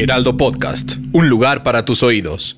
Heraldo Podcast, un lugar para tus oídos.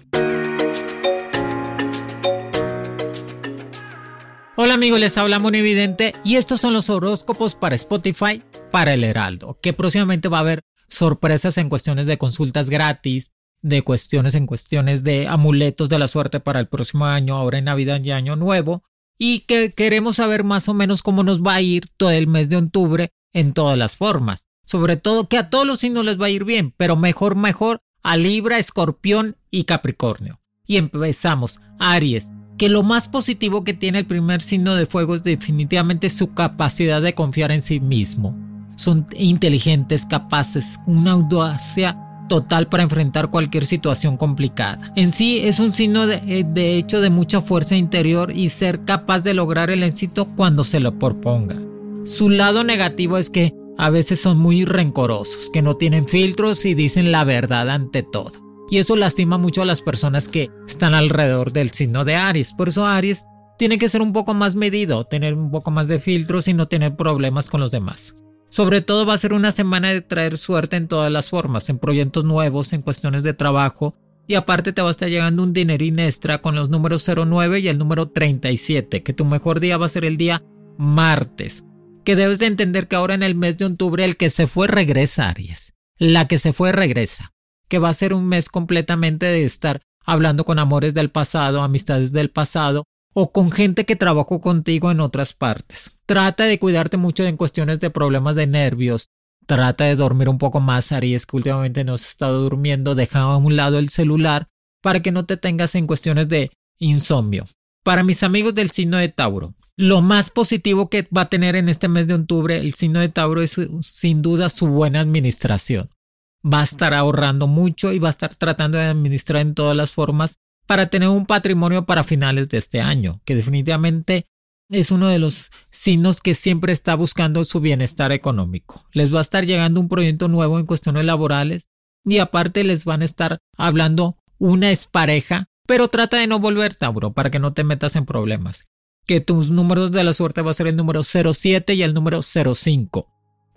Hola amigos, les habla Evidente y estos son los horóscopos para Spotify para el Heraldo, que próximamente va a haber sorpresas en cuestiones de consultas gratis, de cuestiones en cuestiones de amuletos de la suerte para el próximo año, ahora en Navidad y Año Nuevo, y que queremos saber más o menos cómo nos va a ir todo el mes de octubre en todas las formas. Sobre todo que a todos los signos les va a ir bien, pero mejor, mejor a Libra, Escorpión y Capricornio. Y empezamos, Aries, que lo más positivo que tiene el primer signo de fuego es definitivamente su capacidad de confiar en sí mismo. Son inteligentes, capaces, una audacia total para enfrentar cualquier situación complicada. En sí es un signo de, eh, de, hecho de mucha fuerza interior y ser capaz de lograr el éxito cuando se lo proponga. Su lado negativo es que a veces son muy rencorosos, que no tienen filtros y dicen la verdad ante todo. Y eso lastima mucho a las personas que están alrededor del signo de Aries. Por eso Aries tiene que ser un poco más medido, tener un poco más de filtros y no tener problemas con los demás. Sobre todo va a ser una semana de traer suerte en todas las formas, en proyectos nuevos, en cuestiones de trabajo, y aparte te va a estar llegando un dinerín extra con los números 09 y el número 37, que tu mejor día va a ser el día martes. Que debes de entender que ahora en el mes de octubre el que se fue regresa, Aries. La que se fue regresa. Que va a ser un mes completamente de estar hablando con amores del pasado, amistades del pasado, o con gente que trabajó contigo en otras partes. Trata de cuidarte mucho en cuestiones de problemas de nervios. Trata de dormir un poco más, Aries, que últimamente no has estado durmiendo. Deja a un lado el celular para que no te tengas en cuestiones de insomnio. Para mis amigos del signo de Tauro, lo más positivo que va a tener en este mes de octubre el signo de Tauro es sin duda su buena administración. Va a estar ahorrando mucho y va a estar tratando de administrar en todas las formas para tener un patrimonio para finales de este año, que definitivamente es uno de los signos que siempre está buscando su bienestar económico. Les va a estar llegando un proyecto nuevo en cuestiones laborales y aparte les van a estar hablando una expareja, pero trata de no volver Tauro para que no te metas en problemas. Que tus números de la suerte va a ser el número 07 y el número 05.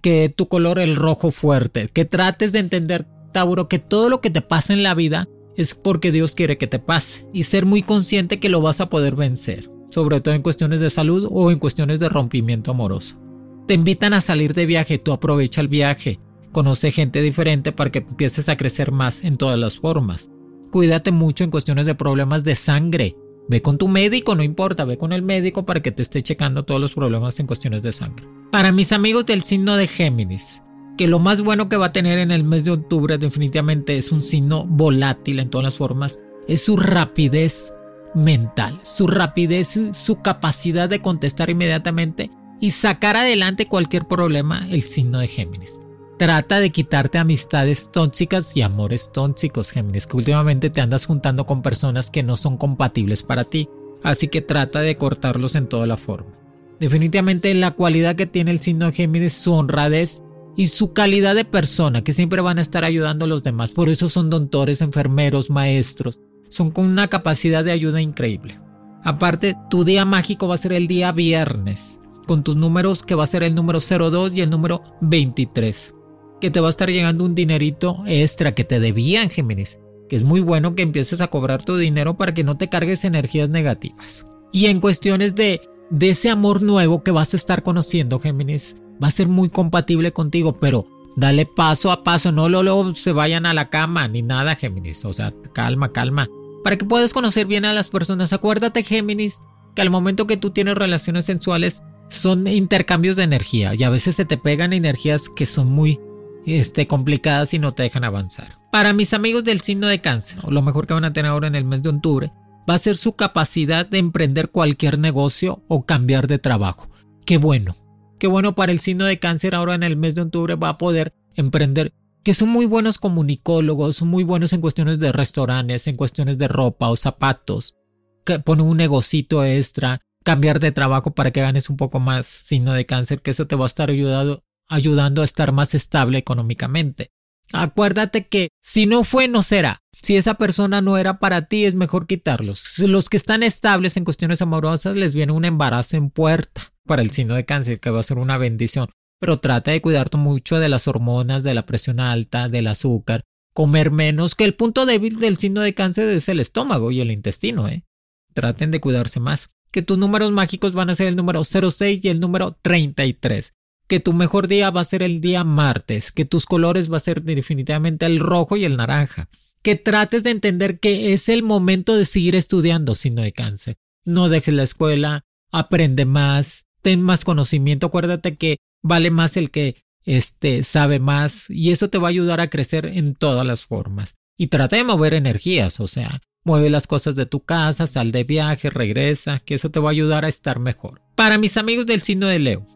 Que tu color el rojo fuerte. Que trates de entender Tauro que todo lo que te pasa en la vida es porque Dios quiere que te pase y ser muy consciente que lo vas a poder vencer, sobre todo en cuestiones de salud o en cuestiones de rompimiento amoroso. Te invitan a salir de viaje, tú aprovecha el viaje, conoce gente diferente para que empieces a crecer más en todas las formas. Cuídate mucho en cuestiones de problemas de sangre. Ve con tu médico, no importa, ve con el médico para que te esté checando todos los problemas en cuestiones de sangre. Para mis amigos del signo de Géminis, que lo más bueno que va a tener en el mes de octubre definitivamente es un signo volátil en todas las formas, es su rapidez mental, su rapidez, su capacidad de contestar inmediatamente y sacar adelante cualquier problema el signo de Géminis. Trata de quitarte amistades tóxicas y amores tóxicos, Géminis, que últimamente te andas juntando con personas que no son compatibles para ti, así que trata de cortarlos en toda la forma. Definitivamente la cualidad que tiene el signo Géminis, su honradez y su calidad de persona, que siempre van a estar ayudando a los demás. Por eso son doctores, enfermeros, maestros. Son con una capacidad de ayuda increíble. Aparte, tu día mágico va a ser el día viernes, con tus números que va a ser el número 02 y el número 23. Que te va a estar llegando un dinerito extra que te debían, Géminis. Que es muy bueno que empieces a cobrar tu dinero para que no te cargues energías negativas. Y en cuestiones de, de ese amor nuevo que vas a estar conociendo, Géminis, va a ser muy compatible contigo, pero dale paso a paso, no luego se vayan a la cama ni nada, Géminis. O sea, calma, calma. Para que puedas conocer bien a las personas, acuérdate, Géminis, que al momento que tú tienes relaciones sensuales son intercambios de energía y a veces se te pegan energías que son muy este, complicadas y no te dejan avanzar. Para mis amigos del signo de cáncer, lo mejor que van a tener ahora en el mes de octubre, va a ser su capacidad de emprender cualquier negocio o cambiar de trabajo. Qué bueno, Qué bueno para el signo de cáncer ahora en el mes de octubre va a poder emprender que son muy buenos comunicólogos, son muy buenos en cuestiones de restaurantes, en cuestiones de ropa o zapatos, que ponen un negocito extra, cambiar de trabajo para que ganes un poco más signo de cáncer, que eso te va a estar ayudando, ayudando a estar más estable económicamente. Acuérdate que si no fue, no será. Si esa persona no era para ti, es mejor quitarlos. Los que están estables en cuestiones amorosas les viene un embarazo en puerta para el signo de cáncer, que va a ser una bendición. Pero trata de cuidarte mucho de las hormonas, de la presión alta, del azúcar, comer menos, que el punto débil del signo de cáncer es el estómago y el intestino, ¿eh? Traten de cuidarse más. Que tus números mágicos van a ser el número 06 y el número 33 que tu mejor día va a ser el día martes, que tus colores va a ser definitivamente el rojo y el naranja, que trates de entender que es el momento de seguir estudiando signo de cáncer. No dejes la escuela, aprende más, ten más conocimiento, acuérdate que vale más el que este sabe más y eso te va a ayudar a crecer en todas las formas. Y trata de mover energías, o sea, mueve las cosas de tu casa, sal de viaje, regresa, que eso te va a ayudar a estar mejor. Para mis amigos del signo de Leo,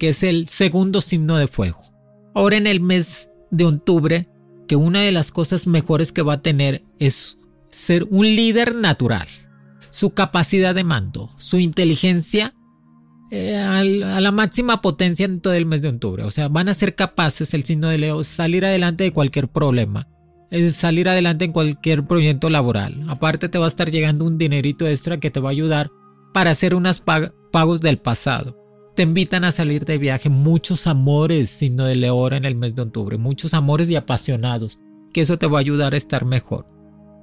que es el segundo signo de fuego. Ahora en el mes de octubre, que una de las cosas mejores que va a tener es ser un líder natural. Su capacidad de mando, su inteligencia eh, a la máxima potencia en todo el mes de octubre. O sea, van a ser capaces el signo de Leo salir adelante de cualquier problema, salir adelante en cualquier proyecto laboral. Aparte te va a estar llegando un dinerito extra que te va a ayudar para hacer unos pagos del pasado te invitan a salir de viaje muchos amores, signo de León en el mes de octubre, muchos amores y apasionados, que eso te va a ayudar a estar mejor.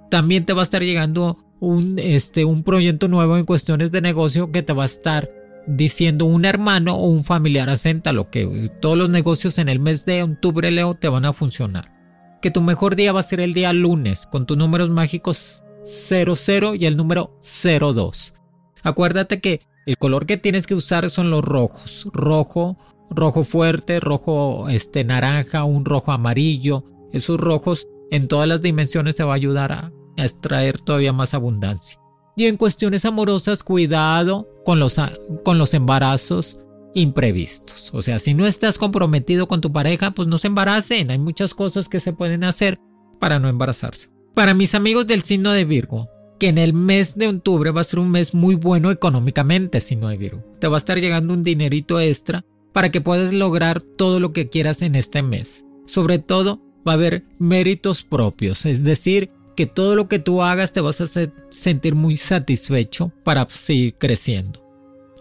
También te va a estar llegando un, este, un proyecto nuevo en cuestiones de negocio que te va a estar diciendo un hermano o un familiar, lo que todos los negocios en el mes de octubre, Leo, te van a funcionar. Que tu mejor día va a ser el día lunes, con tus números mágicos 00 y el número 02. Acuérdate que el color que tienes que usar son los rojos. Rojo, rojo fuerte, rojo este naranja, un rojo amarillo. Esos rojos en todas las dimensiones te va a ayudar a, extraer todavía más abundancia. Y en cuestiones amorosas, cuidado con los, con los embarazos imprevistos. O sea, si no estás comprometido con tu pareja, pues no se embaracen. Hay muchas cosas que se pueden hacer para no embarazarse. Para mis amigos del signo de Virgo, que en el mes de octubre va a ser un mes muy bueno económicamente, si no hay virus. Te va a estar llegando un dinerito extra para que puedas lograr todo lo que quieras en este mes. Sobre todo, va a haber méritos propios, es decir, que todo lo que tú hagas te vas a sentir muy satisfecho para seguir creciendo.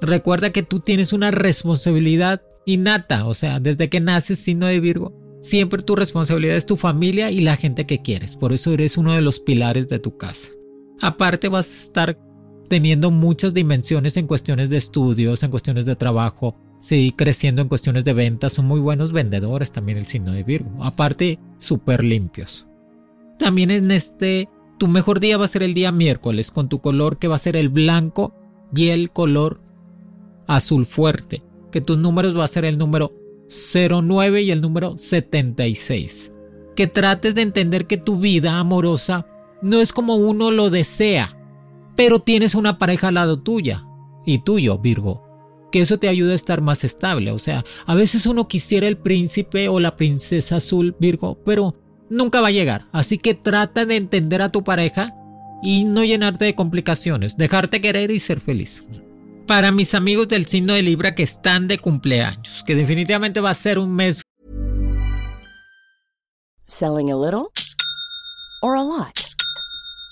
Recuerda que tú tienes una responsabilidad innata, o sea, desde que naces signo de Virgo, siempre tu responsabilidad es tu familia y la gente que quieres, por eso eres uno de los pilares de tu casa. Aparte vas a estar teniendo muchas dimensiones en cuestiones de estudios, en cuestiones de trabajo, seguir creciendo en cuestiones de ventas, son muy buenos vendedores también el signo de Virgo, aparte súper limpios. También en este, tu mejor día va a ser el día miércoles, con tu color que va a ser el blanco y el color azul fuerte, que tus números va a ser el número 09 y el número 76. Que trates de entender que tu vida amorosa no es como uno lo desea, pero tienes una pareja al lado tuya y tuyo, Virgo, que eso te ayuda a estar más estable. O sea, a veces uno quisiera el príncipe o la princesa azul, Virgo, pero nunca va a llegar. Así que trata de entender a tu pareja y no llenarte de complicaciones, dejarte querer y ser feliz. Para mis amigos del signo de Libra que están de cumpleaños, que definitivamente va a ser un mes. Selling a little or a lot.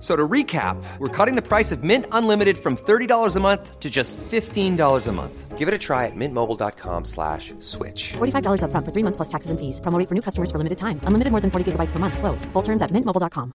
So to recap, we're cutting the price of Mint Unlimited from $30 a month to just $15 a month. Give it a try at mintmobile.com slash switch. $45 upfront for three months plus taxes and fees. Promo for new customers for limited time. Unlimited more than 40 gigabytes per month. Slows. Full terms at mintmobile.com.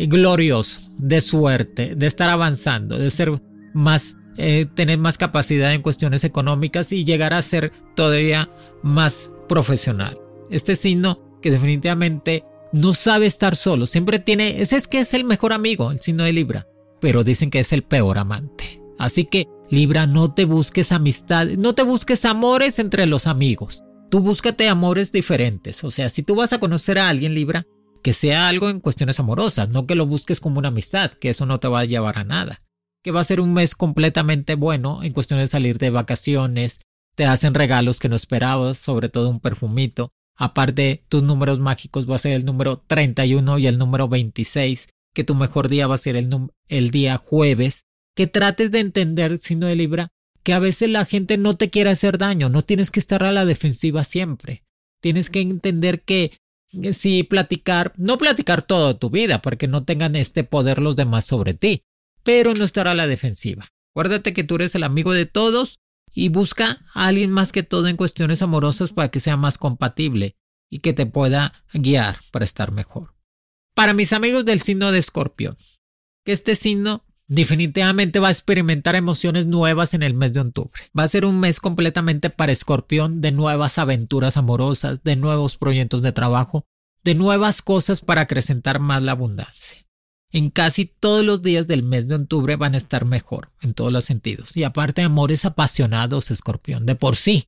Y glorioso, de suerte, de estar avanzando, de ser más, eh, tener más capacidad en cuestiones económicas y llegar a ser todavía más profesional. Este signo que definitivamente no sabe estar solo, siempre tiene, es que es el mejor amigo, el signo de Libra, pero dicen que es el peor amante. Así que, Libra, no te busques amistad, no te busques amores entre los amigos. Tú búscate amores diferentes. O sea, si tú vas a conocer a alguien, Libra, que sea algo en cuestiones amorosas, no que lo busques como una amistad, que eso no te va a llevar a nada. Que va a ser un mes completamente bueno en cuestiones de salir de vacaciones, te hacen regalos que no esperabas, sobre todo un perfumito. Aparte, tus números mágicos va a ser el número 31 y el número 26, que tu mejor día va a ser el, día jueves. Que trates de entender, signo de Libra, que a veces la gente no te quiere hacer daño, no tienes que estar a la defensiva siempre. Tienes que entender que sí platicar, no platicar toda tu vida, porque no tengan este poder los demás sobre ti, pero no estar a la defensiva. Acuérdate que tú eres el amigo de todos y busca a alguien más que todo en cuestiones amorosas para que sea más compatible y que te pueda guiar para estar mejor. Para mis amigos del signo de Escorpión, que este signo definitivamente va a experimentar emociones nuevas en el mes de octubre. Va a ser un mes completamente para Escorpión de nuevas aventuras amorosas, de nuevos proyectos de trabajo, de nuevas cosas para acrecentar más la abundancia. En casi todos los días del mes de octubre van a estar mejor, en todos los sentidos. Y aparte, amores apasionados, Escorpión, de por sí.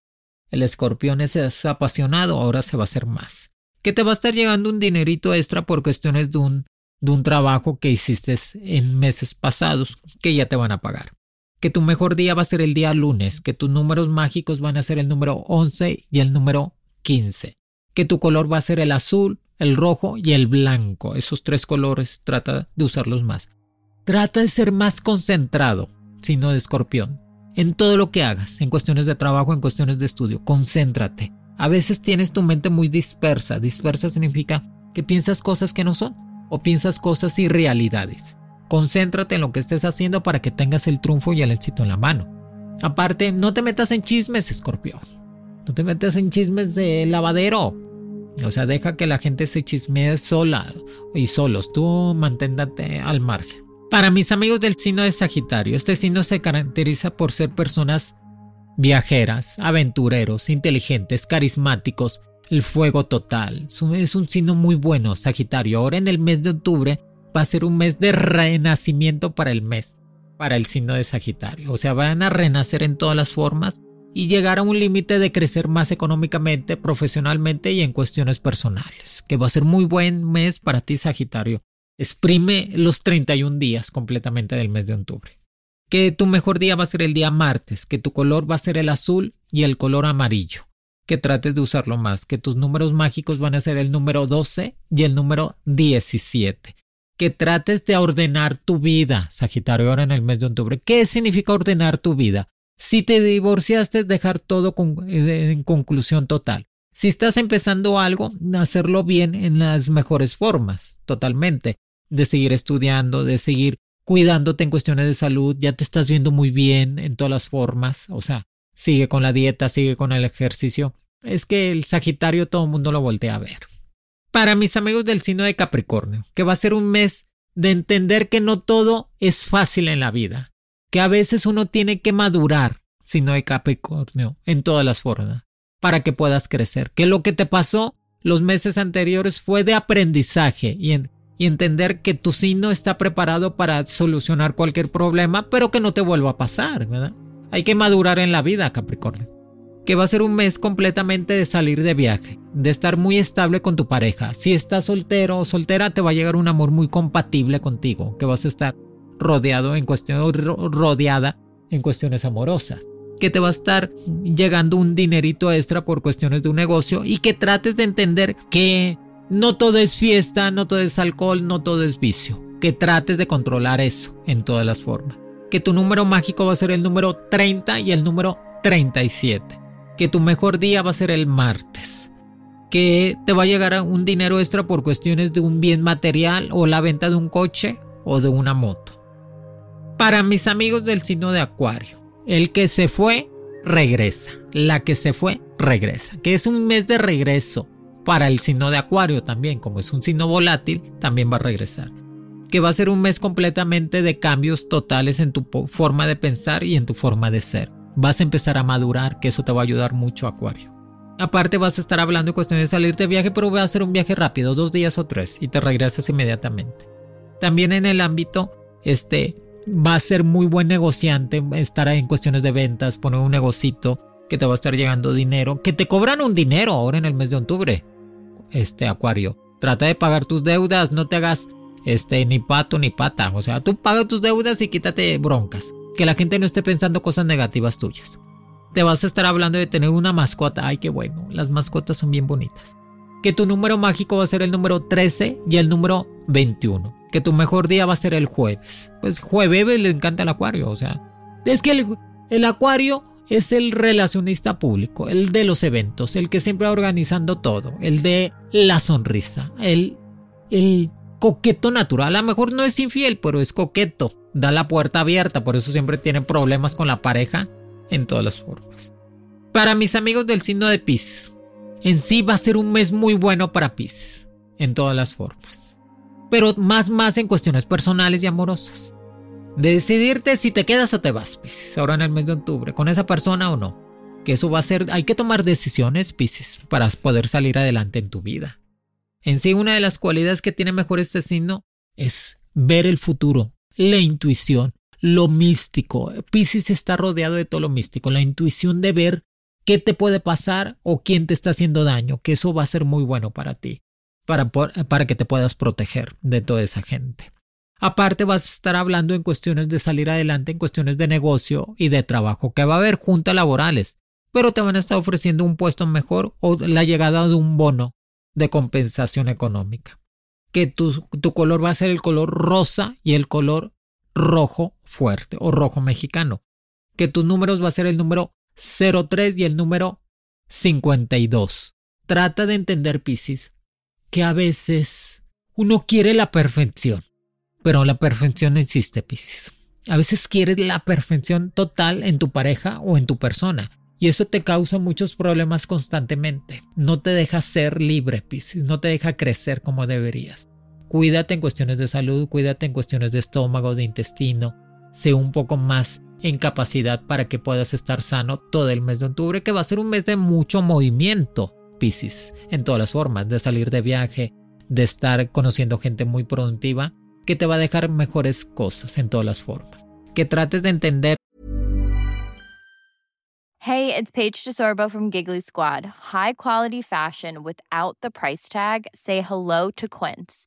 El Escorpión es, apasionado, ahora se va a hacer más. Que te va a estar llegando un dinerito extra por cuestiones de un de un trabajo que hiciste en meses pasados que ya te van a pagar. Que tu mejor día va a ser el día lunes, que tus números mágicos van a ser el número 11 y el número 15. Que tu color va a ser el azul, el rojo y el blanco. Esos tres colores trata de usarlos más. Trata de ser más concentrado, sino de escorpión, en todo lo que hagas, en cuestiones de trabajo, en cuestiones de estudio. Concéntrate. A veces tienes tu mente muy dispersa. Dispersa significa que piensas cosas que no son o piensas cosas irrealidades. Concéntrate en lo que estés haciendo para que tengas el triunfo y el éxito en la mano. Aparte, no te metas en chismes, escorpión. No te metas en chismes de lavadero. O sea, deja que la gente se chismee sola y solos. Tú manténtate al margen. Para mis amigos del signo de Sagitario, este signo se caracteriza por ser personas viajeras, aventureros, inteligentes, carismáticos, el fuego total. Es un signo muy bueno, Sagitario. Ahora en el mes de octubre va a ser un mes de renacimiento para el mes, para el signo de Sagitario. O sea, van a renacer en todas las formas y llegar a un límite de crecer más económicamente, profesionalmente y en cuestiones personales. Que va a ser muy buen mes para ti, Sagitario. Exprime los 31 días completamente del mes de octubre. Que tu mejor día va a ser el día martes, que tu color va a ser el azul y el color amarillo que trates de usarlo más, que tus números mágicos van a ser el número 12 y el número 17. Que trates de ordenar tu vida, Sagitario, ahora en el mes de octubre. ¿Qué significa ordenar tu vida? Si te divorciaste, dejar todo eh, en conclusión total. Si estás empezando algo, hacerlo bien en las mejores formas, totalmente. De seguir estudiando, de seguir cuidándote en cuestiones de salud, ya te estás viendo muy bien en todas las formas, o sea, sigue con la dieta, sigue con el ejercicio. Es que el Sagitario todo el mundo lo voltea a ver. Para mis amigos del signo de Capricornio, que va a ser un mes de entender que no todo es fácil en la vida, que a veces uno tiene que madurar, signo de Capricornio, en todas las formas, para que puedas crecer, que lo que te pasó los meses anteriores fue de aprendizaje y, entender que tu signo está preparado para solucionar cualquier problema, pero que no te vuelva a pasar. Hay que madurar en la vida, Capricornio. Que va a ser un mes completamente de salir de viaje, de estar muy estable con tu pareja. Si estás soltero o soltera, te va a llegar un amor muy compatible contigo, que vas a estar rodeado en cuestiones, rodeada en cuestiones amorosas. Que te va a estar llegando un dinerito extra por cuestiones de un negocio y que trates de entender que no todo es fiesta, no todo es alcohol, no todo es vicio. Que trates de controlar eso en todas las formas. Que tu número mágico va a ser el número 30 y el número 37. Que tu mejor día va a ser el martes. Que te va a llegar un dinero extra por cuestiones de un bien material o la venta de un coche o de una moto. Para mis amigos del signo de Acuario, el que se fue, regresa. La que se fue, regresa. Que es un mes de regreso. Para el signo de Acuario también, como es un signo volátil, también va a regresar. Que va a ser un mes completamente de cambios totales en tu forma de pensar y en tu forma de ser. Vas a empezar a madurar, que eso te va a ayudar mucho, Acuario. Aparte vas a estar hablando de cuestiones de salir de viaje, pero va a ser un viaje rápido, dos días o tres, y te regresas inmediatamente. También en el ámbito este, va a ser muy buen negociante, estar en cuestiones de ventas, poner un negocito que te va a estar llegando dinero, que te cobran un dinero ahora en el mes de octubre. Este Acuario, trata de pagar tus deudas, no te hagas este ni pato ni pata, o sea, tú paga tus deudas y quítate broncas, que la gente no esté pensando cosas negativas tuyas. Te vas a estar hablando de tener una mascota, ay qué bueno, las mascotas son bien bonitas. Que tu número mágico va a ser el número 13 y el número 21 que tu mejor día va a ser el jueves. Pues jueves le encanta el acuario, o sea, es que el, acuario es el relacionista público, el de los eventos, el que siempre va organizando todo, el de la sonrisa, el, el coqueto natural. A lo mejor no es infiel, pero es coqueto, da la puerta abierta, por eso siempre tiene problemas con la pareja en todas las formas. Para mis amigos del signo de Pisces, en sí va a ser un mes muy bueno para Pisces, en todas las formas pero más más en cuestiones personales y amorosas. De decidirte si te quedas o te vas, Piscis, ahora en el mes de octubre, con esa persona o no. Que eso va a ser, hay que tomar decisiones, Piscis, para poder salir adelante en tu vida. En sí, una de las cualidades que tiene mejor este signo es ver el futuro, la intuición, lo místico. Piscis está rodeado de todo lo místico, la intuición de ver qué te puede pasar o quién te está haciendo daño, que eso va a ser muy bueno para ti para, que te puedas proteger de toda esa gente. Aparte vas a estar hablando en cuestiones de salir adelante, en cuestiones de negocio y de trabajo, que va a haber juntas laborales, pero te van a estar ofreciendo un puesto mejor o la llegada de un bono de compensación económica. Que tu, tu color va a ser el color rosa y el color rojo fuerte o rojo mexicano. Que tus números va a ser el número 03 y el número 52. Trata de entender, Piscis, que a veces uno quiere la perfección, pero la perfección no existe, Piscis. A veces quieres la perfección total en tu pareja o en tu persona. Y eso te causa muchos problemas constantemente. No te deja ser libre, Piscis. No te deja crecer como deberías. Cuídate en cuestiones de salud, cuídate en cuestiones de estómago, de intestino. Sé un poco más en capacidad para que puedas estar sano todo el mes de octubre, que va a ser un mes de mucho movimiento. Pisces, en todas las formas, de salir de viaje, de estar conociendo gente muy productiva, que te va a dejar mejores cosas en todas las formas. Que trates de entender. Hey, it's Paige DeSorbo from Giggly Squad. High quality fashion without the price tag. Say hello to Quince.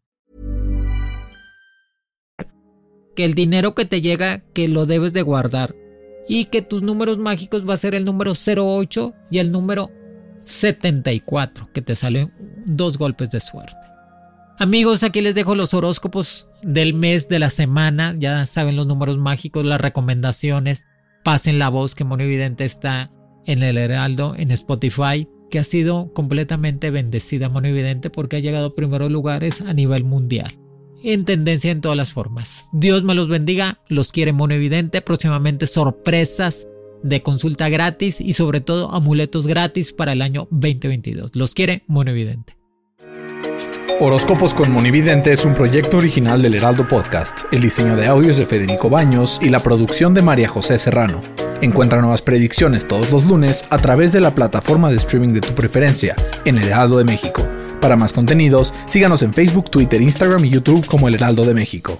Que el dinero que te llega, que lo debes de guardar. Y que tus números mágicos va a ser el número 08 y el número 74, que te salen dos golpes de suerte. Amigos, aquí les dejo los horóscopos del mes, de la semana. Ya saben los números mágicos, las recomendaciones. Pasen la voz que Monividente está en el Heraldo, en Spotify, que ha sido completamente bendecida Monividente porque ha llegado a primeros lugares a nivel mundial. En tendencia en todas las formas. Dios me los bendiga, los quiere Monividente. Próximamente sorpresas de consulta gratis y sobre todo amuletos gratis para el año 2022. Los quiere Monividente. Horóscopos con Monividente es un proyecto original del Heraldo Podcast. El diseño de audios de Federico Baños y la producción de María José Serrano. Encuentra nuevas predicciones todos los lunes a través de la plataforma de streaming de tu preferencia en El Heraldo de México. Para más contenidos, síganos en Facebook, Twitter, Instagram y YouTube como El Heraldo de México.